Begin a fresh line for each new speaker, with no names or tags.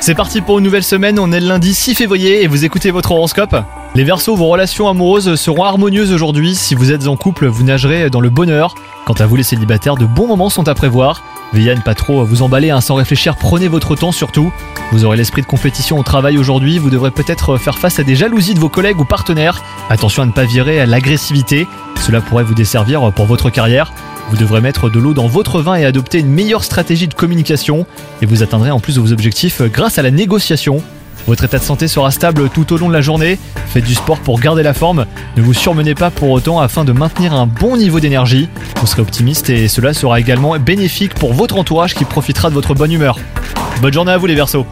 C'est parti pour une nouvelle semaine, on est le lundi 6 février et vous écoutez votre horoscope. Les Verseaux, vos relations amoureuses seront harmonieuses aujourd'hui. Si vous êtes en couple, vous nagerez dans le bonheur. Quant à vous les célibataires, de bons moments sont à prévoir. Veillez à ne pas trop vous emballer hein, sans réfléchir, prenez votre temps surtout. Vous aurez l'esprit de compétition au travail aujourd'hui, vous devrez peut-être faire face à des jalousies de vos collègues ou partenaires. Attention à ne pas virer à l'agressivité, cela pourrait vous desservir pour votre carrière. Vous devrez mettre de l'eau dans votre vin et adopter une meilleure stratégie de communication. Et vous atteindrez en plus vos objectifs grâce à la négociation. Votre état de santé sera stable tout au long de la journée. Faites du sport pour garder la forme. Ne vous surmenez pas pour autant afin de maintenir un bon niveau d'énergie. Vous serez optimiste et cela sera également bénéfique pour votre entourage qui profitera de votre bonne humeur. Bonne journée à vous les Verseaux